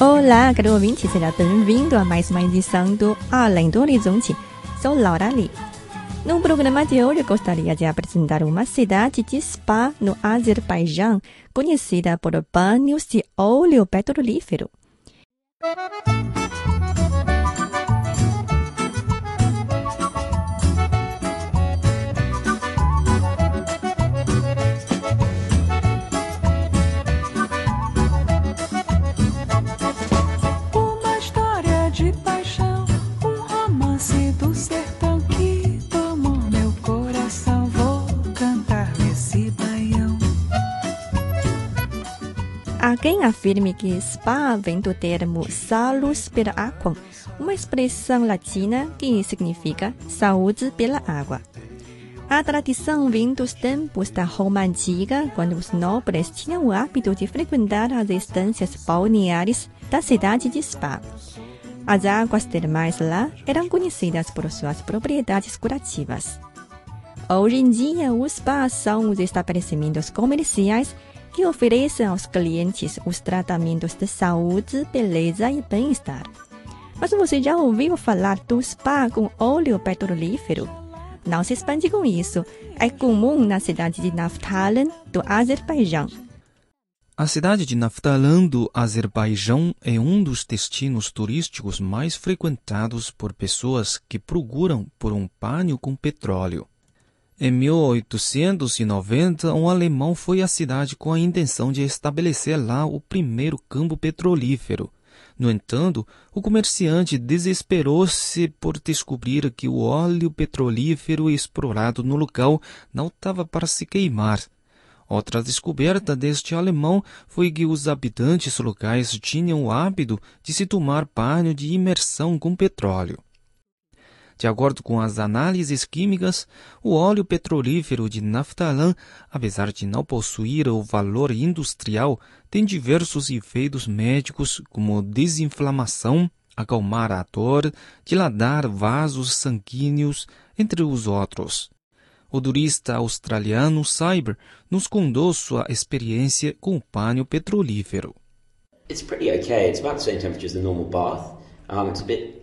Olá, caro ouvinte, seja bem-vindo a mais uma edição do Além do Horizonte. Sou Laura Lee. No programa de hoje, gostaria de apresentar uma cidade de Spa, no Azerbaijão, conhecida por banhos de óleo petrolífero. Quem afirme que spa vem do termo salus per aquam, uma expressão latina que significa saúde pela água. A tradição vem dos tempos da Roma antiga, quando os nobres tinham o hábito de frequentar as estâncias balneares da cidade de Spa. As águas termais lá eram conhecidas por suas propriedades curativas. Hoje em dia, os spas são os estabelecimentos comerciais que oferecem aos clientes os tratamentos de saúde, beleza e bem-estar. Mas você já ouviu falar do spa com óleo petrolífero? Não se espante com isso. É comum na cidade de Naftalan, do Azerbaijão. A cidade de Naftalan do Azerbaijão é um dos destinos turísticos mais frequentados por pessoas que procuram por um banho com petróleo. Em 1890, um alemão foi à cidade com a intenção de estabelecer lá o primeiro campo petrolífero. No entanto, o comerciante desesperou-se por descobrir que o óleo petrolífero explorado no local não estava para se queimar. Outra descoberta deste alemão foi que os habitantes locais tinham o hábito de se tomar banho de imersão com petróleo. De acordo com as análises químicas, o óleo petrolífero de naftalã, apesar de não possuir o valor industrial, tem diversos efeitos médicos como desinflamação, acalmar a dor, dilatar vasos sanguíneos, entre os outros. O turista australiano Cyber nos contou sua experiência com o banho petrolífero. It's pretty okay. It's about the same temperature as the normal bath. Um, it's a bit.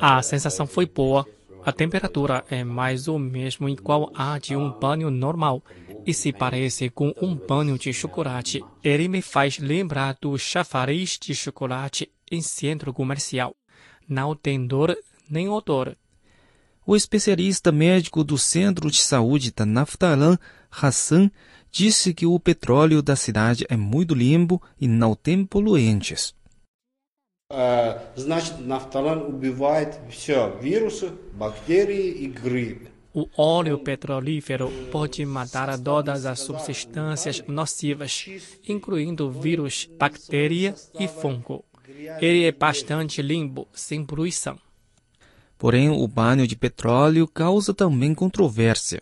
A sensação foi boa. A temperatura é mais ou menos igual à de um banho normal e se parece com um banho de chocolate. Ele me faz lembrar do chafariz de chocolate em centro comercial. Não tem dor nem odor. O especialista médico do Centro de Saúde da Naftalan, Hassan, disse que o petróleo da cidade é muito limpo e não tem poluentes Э, Значит, нафталан убивает все, вирусы, бактерии и гриб. O óleo petrolífero pode matar todas as substâncias nocivas, incluindo vírus, bactéria e fungo. Ele é bastante limpo, sem poluição. Porém, o banho de petróleo causa também controvérsia.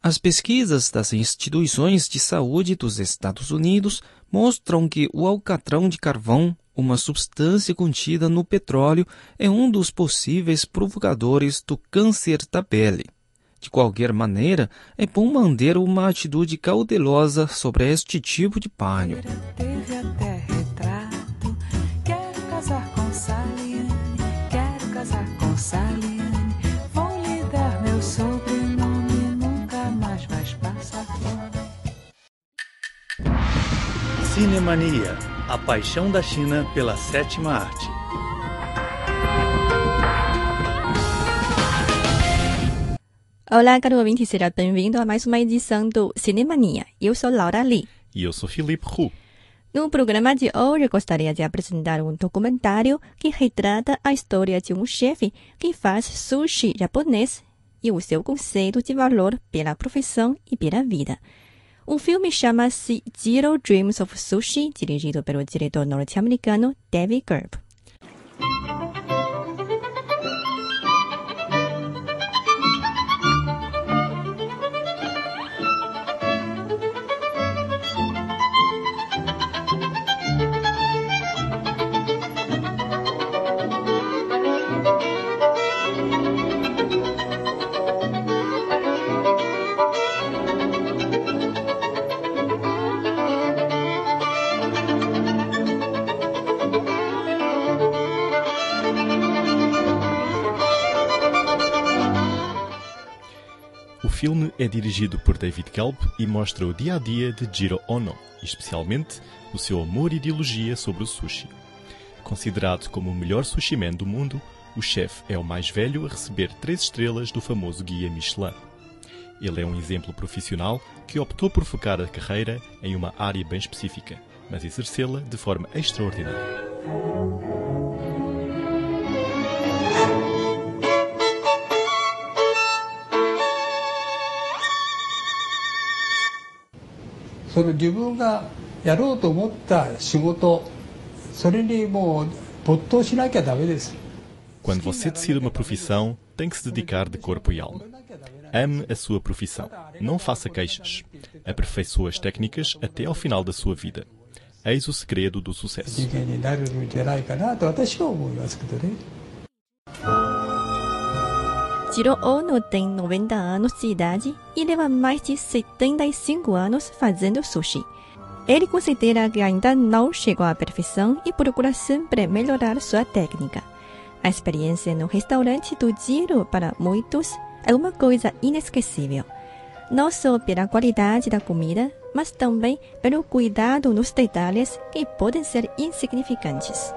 As pesquisas das instituições de saúde dos Estados Unidos mostram que o alcatrão de carvão, uma substância contida no petróleo, é um dos possíveis provocadores do câncer da pele. De qualquer maneira, é bom manter uma atitude cautelosa sobre este tipo de banho. Cinemania, a paixão da China pela sétima arte. Olá, caro ouvinte, seja bem-vindo a mais uma edição do Cinemania. Eu sou Laura Lee. E eu sou Felipe Hu. No programa de hoje, gostaria de apresentar um documentário que retrata a história de um chefe que faz sushi japonês e o seu conceito de valor pela profissão e pela vida. O filme chama-se Zero Dreams of Sushi, dirigido pelo diretor norte-americano David Gerb. Filme é dirigido por David Gelb e mostra o dia a dia de Jiro Ono, especialmente o seu amor e ideologia sobre o sushi. Considerado como o melhor sushi man do mundo, o chefe é o mais velho a receber três estrelas do famoso guia Michelin. Ele é um exemplo profissional que optou por focar a carreira em uma área bem específica, mas exercê-la de forma extraordinária. Quando você decide uma profissão, tem que se dedicar de corpo e alma. Ame a sua profissão. Não faça queixas. Aperfeiçoe as técnicas até ao final da sua vida. Eis o segredo do sucesso. Jiro Ono tem 90 anos de idade e leva mais de 75 anos fazendo sushi. Ele considera que ainda não chegou à perfeição e procura sempre melhorar sua técnica. A experiência no restaurante do Jiro, para muitos, é uma coisa inesquecível. Não só pela qualidade da comida, mas também pelo cuidado nos detalhes que podem ser insignificantes.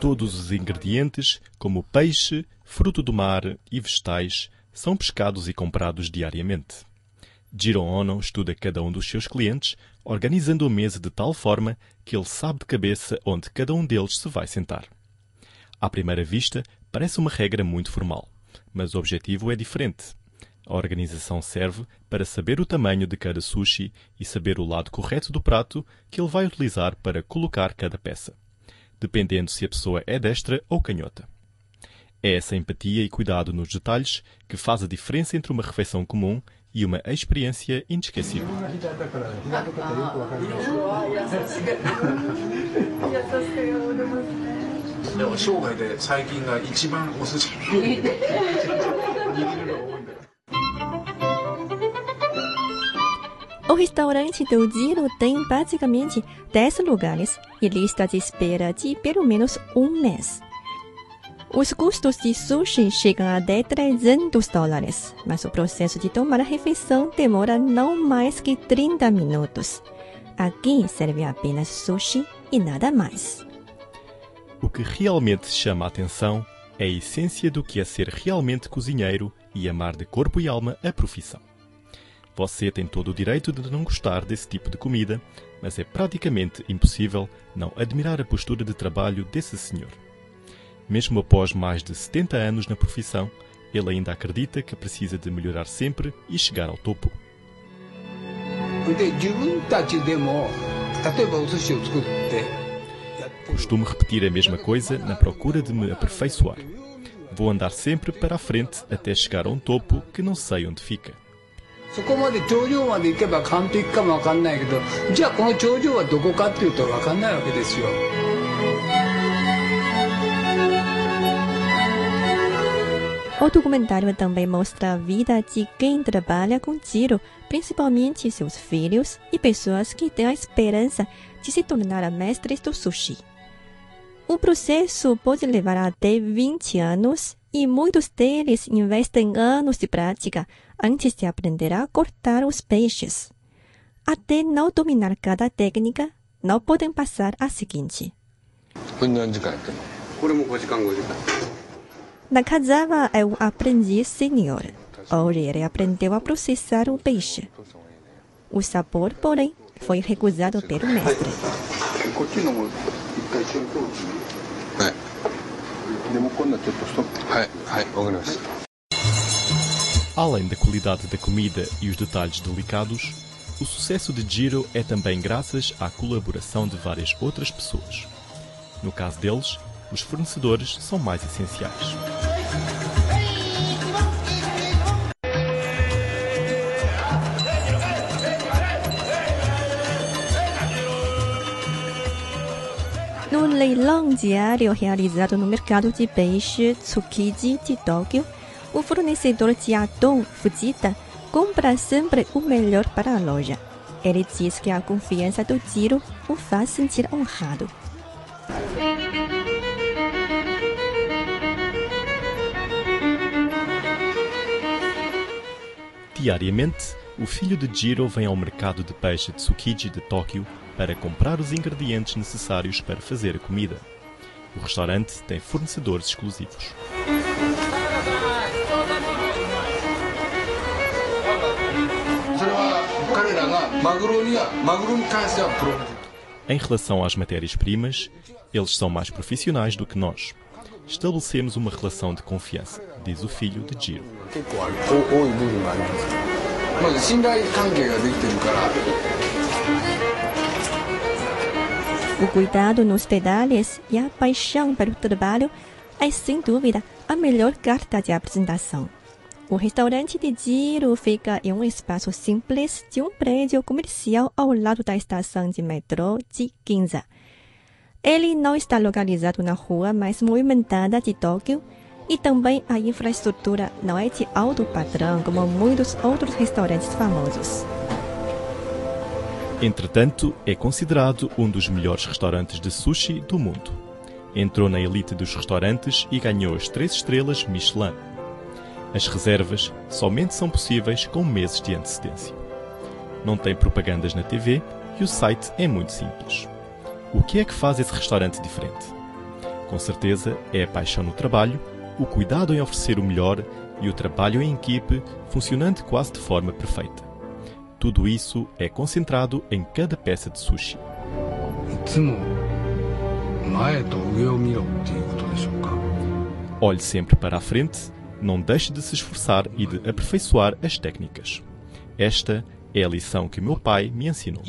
Todos os ingredientes, como peixe, fruto do mar e vegetais, são pescados e comprados diariamente. Jiro Ono estuda cada um dos seus clientes, organizando a mesa de tal forma que ele sabe de cabeça onde cada um deles se vai sentar. À primeira vista, parece uma regra muito formal, mas o objetivo é diferente. A organização serve para saber o tamanho de cada sushi e saber o lado correto do prato que ele vai utilizar para colocar cada peça, dependendo se a pessoa é destra ou canhota. É essa empatia e cuidado nos detalhes que faz a diferença entre uma refeição comum e uma experiência inesquecível. O restaurante do Jiro tem basicamente 10 lugares e lista de espera de pelo menos um mês. Os custos de sushi chegam até 300 dólares, mas o processo de tomar a refeição demora não mais que 30 minutos. Aqui serve apenas sushi e nada mais. O que realmente chama a atenção é a essência do que é ser realmente cozinheiro e amar de corpo e alma a profissão. Você tem todo o direito de não gostar desse tipo de comida, mas é praticamente impossível não admirar a postura de trabalho desse senhor. Mesmo após mais de 70 anos na profissão, ele ainda acredita que precisa de melhorar sempre e chegar ao topo. É. Costumo repetir a mesma coisa na procura de me aperfeiçoar. Vou andar sempre para a frente até chegar a um topo que não sei onde fica. そこまで頂上まで行けば完璧かもわかんないけどじゃあこの頂上はどこかっていうとわかんないわけですよ O documentário também mostra a vida de quem trabalha com tiro, principalmente seus filhos e pessoas que têm a esperança de se tornar mestres do sushi. O processo pode levar até 20 anos e muitos deles investem anos de prática antes de aprender a cortar os peixes. Até não dominar cada técnica, não podem passar a seguinte. Nakazawa é um é aprendiz senior. Hoje ele aprendeu a processar o peixe. O sabor, porém, foi recusado pelo mestre. É. Além da qualidade da comida e os detalhes delicados, o sucesso de Giro é também graças à colaboração de várias outras pessoas. No caso deles, os fornecedores são mais essenciais. No leilão diário realizado no mercado de peixe Tsukiji de Tóquio, o fornecedor Jiadong Fujita compra sempre o melhor para a loja. Ele diz que a confiança do Giro o faz sentir honrado. Diariamente, o filho de Jiro vem ao mercado de peixe de Tsukiji de Tóquio para comprar os ingredientes necessários para fazer a comida. O restaurante tem fornecedores exclusivos. Em relação às matérias-primas, eles são mais profissionais do que nós. Estabelecemos uma relação de confiança, diz o filho de Giro. O cuidado nos detalhes e a paixão pelo trabalho é, sem dúvida, a melhor carta de apresentação. O restaurante de Giro fica em um espaço simples de um prédio comercial ao lado da estação de metrô de Ginza. Ele não está localizado na rua mais movimentada de Tóquio e também a infraestrutura não é de alto padrão como muitos outros restaurantes famosos. Entretanto, é considerado um dos melhores restaurantes de sushi do mundo. Entrou na elite dos restaurantes e ganhou as três estrelas Michelin. As reservas somente são possíveis com meses de antecedência. Não tem propagandas na TV e o site é muito simples. O que é que faz esse restaurante diferente? Com certeza é a paixão no trabalho, o cuidado em oferecer o melhor e o trabalho em equipe funcionando quase de forma perfeita. Tudo isso é concentrado em cada peça de sushi. Olhe sempre para a frente não deixe de se esforçar e de aperfeiçoar as técnicas. Esta é a lição que meu pai me ensinou.